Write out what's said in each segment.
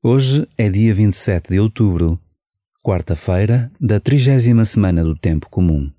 Hoje é dia 27 de outubro, quarta-feira da trigésima semana do Tempo Comum.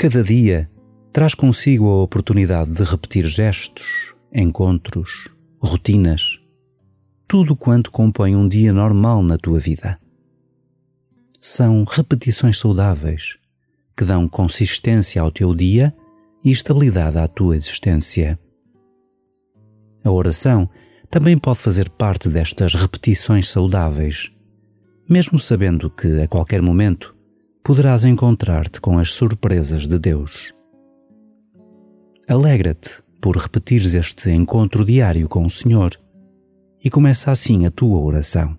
Cada dia traz consigo a oportunidade de repetir gestos, encontros, rotinas, tudo quanto compõe um dia normal na tua vida. São repetições saudáveis que dão consistência ao teu dia e estabilidade à tua existência. A oração também pode fazer parte destas repetições saudáveis, mesmo sabendo que, a qualquer momento, poderás encontrar-te com as surpresas de Deus. Alegra-te por repetires este encontro diário com o Senhor e começa assim a tua oração.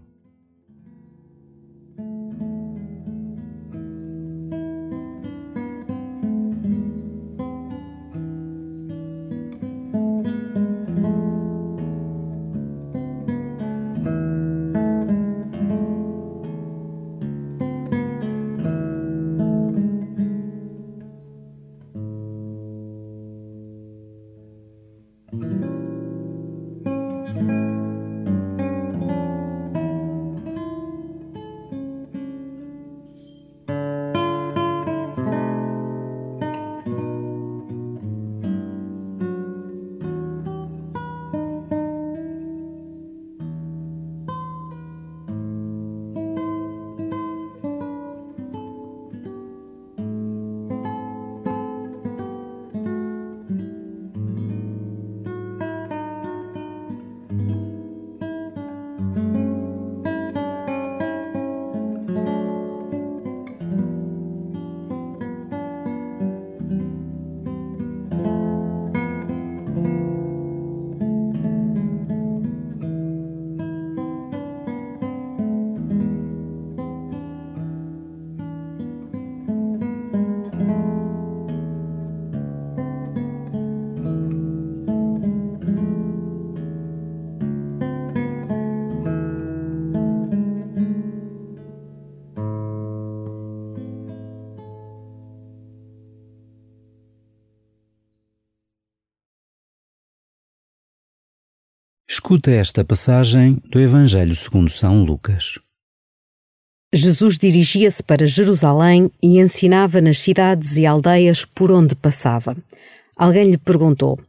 Escuta esta passagem do Evangelho segundo São Lucas. Jesus dirigia-se para Jerusalém e ensinava nas cidades e aldeias por onde passava. Alguém lhe perguntou: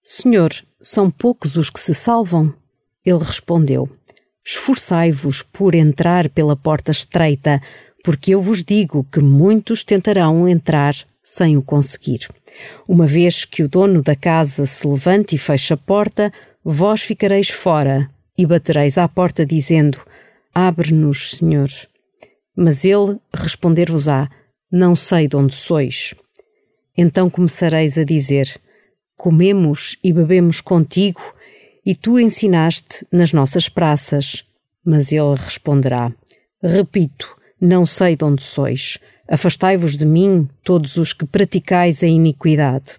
Senhor, são poucos os que se salvam? Ele respondeu: Esforçai-vos por entrar pela porta estreita, porque eu vos digo que muitos tentarão entrar sem o conseguir. Uma vez que o dono da casa se levante e feche a porta, vós ficareis fora e batereis à porta, dizendo: Abre-nos, Senhor. Mas ele responder-vos-á: Não sei de onde sois. Então começareis a dizer: Comemos e bebemos contigo, e tu ensinaste nas nossas praças. Mas ele responderá: Repito, não sei de onde sois. Afastai-vos de mim, todos os que praticais a iniquidade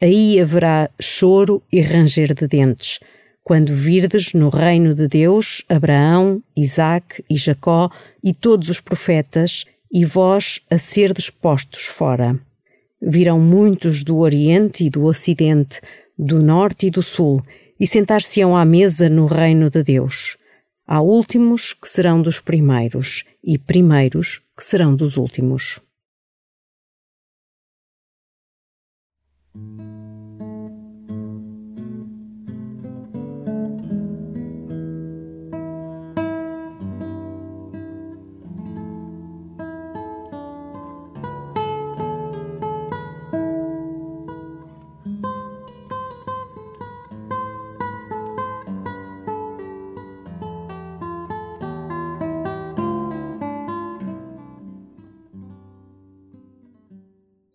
aí haverá choro e ranger de dentes, quando virdes no reino de Deus Abraão, Isaac e Jacó e todos os profetas, e vós a serdes postos fora. Virão muitos do Oriente e do Ocidente, do Norte e do Sul, e sentar-se-ão à mesa no reino de Deus. Há últimos que serão dos primeiros, e primeiros que serão dos últimos.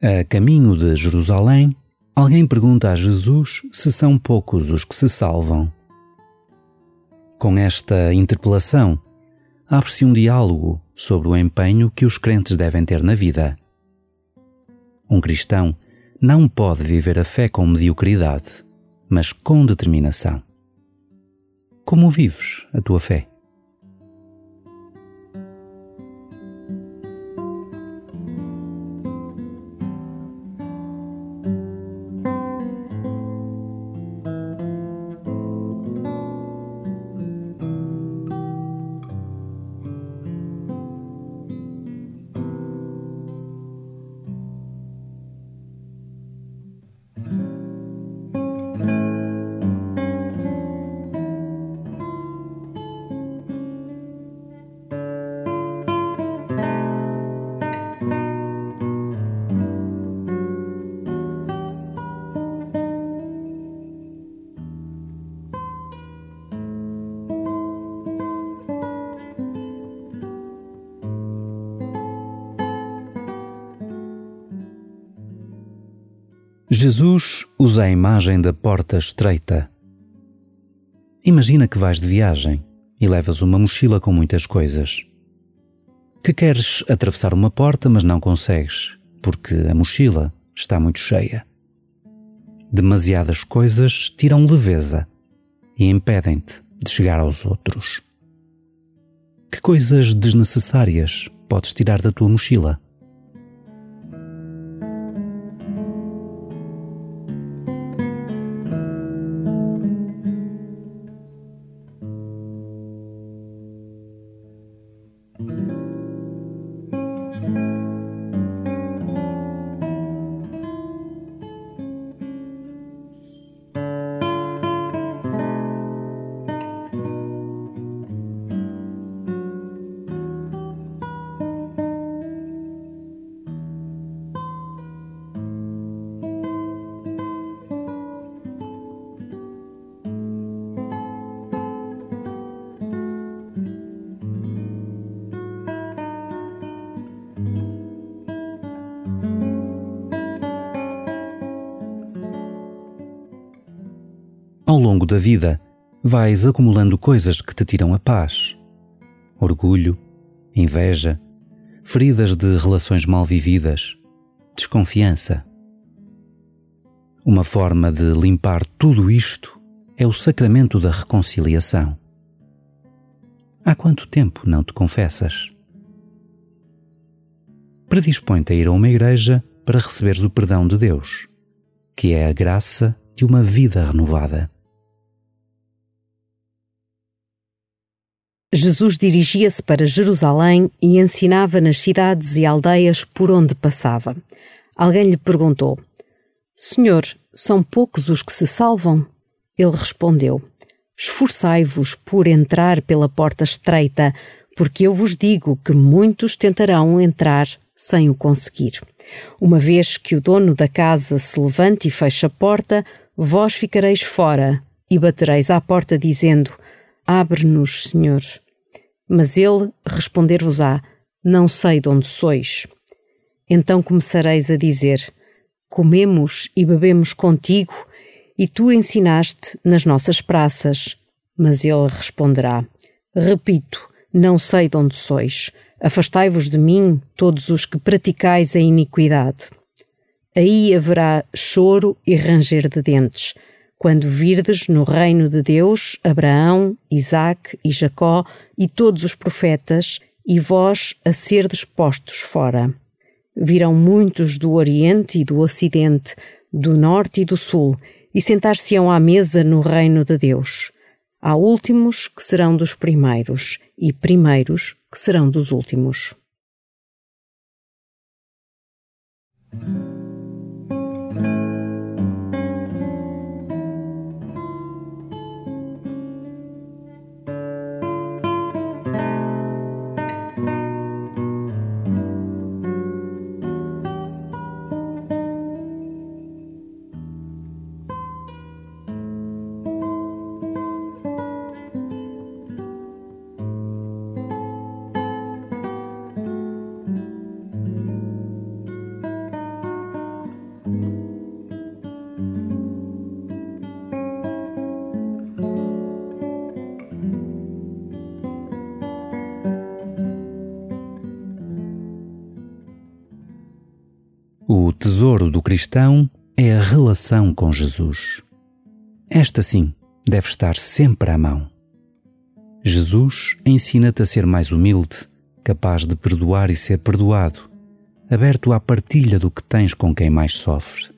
A caminho de Jerusalém, alguém pergunta a Jesus se são poucos os que se salvam. Com esta interpelação, abre-se um diálogo sobre o empenho que os crentes devem ter na vida. Um cristão não pode viver a fé com mediocridade, mas com determinação. Como vives a tua fé? Jesus usa a imagem da porta estreita. Imagina que vais de viagem e levas uma mochila com muitas coisas. Que queres atravessar uma porta, mas não consegues, porque a mochila está muito cheia. Demasiadas coisas tiram leveza e impedem-te de chegar aos outros. Que coisas desnecessárias podes tirar da tua mochila? Ao longo da vida, vais acumulando coisas que te tiram a paz. Orgulho, inveja, feridas de relações mal vividas, desconfiança. Uma forma de limpar tudo isto é o sacramento da reconciliação. Há quanto tempo não te confessas? Predispõe-te a ir a uma igreja para receberes o perdão de Deus, que é a graça de uma vida renovada. Jesus dirigia-se para Jerusalém e ensinava nas cidades e aldeias por onde passava. Alguém lhe perguntou: Senhor, são poucos os que se salvam? Ele respondeu: Esforçai-vos por entrar pela porta estreita, porque eu vos digo que muitos tentarão entrar sem o conseguir. Uma vez que o dono da casa se levante e feche a porta, vós ficareis fora e batereis à porta, dizendo: Abre-nos, Senhor. Mas ele responder-vos-á: Não sei de onde sois. Então começareis a dizer: Comemos e bebemos contigo, e tu ensinaste nas nossas praças. Mas ele responderá: Repito, não sei de onde sois. Afastai-vos de mim, todos os que praticais a iniquidade. Aí haverá choro e ranger de dentes quando virdes no reino de Deus Abraão, Isaque e Jacó e todos os profetas, e vós a serdes postos fora. Virão muitos do Oriente e do Ocidente, do Norte e do Sul, e sentar-se-ão à mesa no reino de Deus. Há últimos que serão dos primeiros, e primeiros que serão dos últimos. Tesouro do cristão é a relação com Jesus. Esta sim deve estar sempre à mão. Jesus ensina-te a ser mais humilde, capaz de perdoar e ser perdoado, aberto à partilha do que tens com quem mais sofre.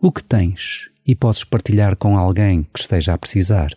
O que tens e podes partilhar com alguém que esteja a precisar.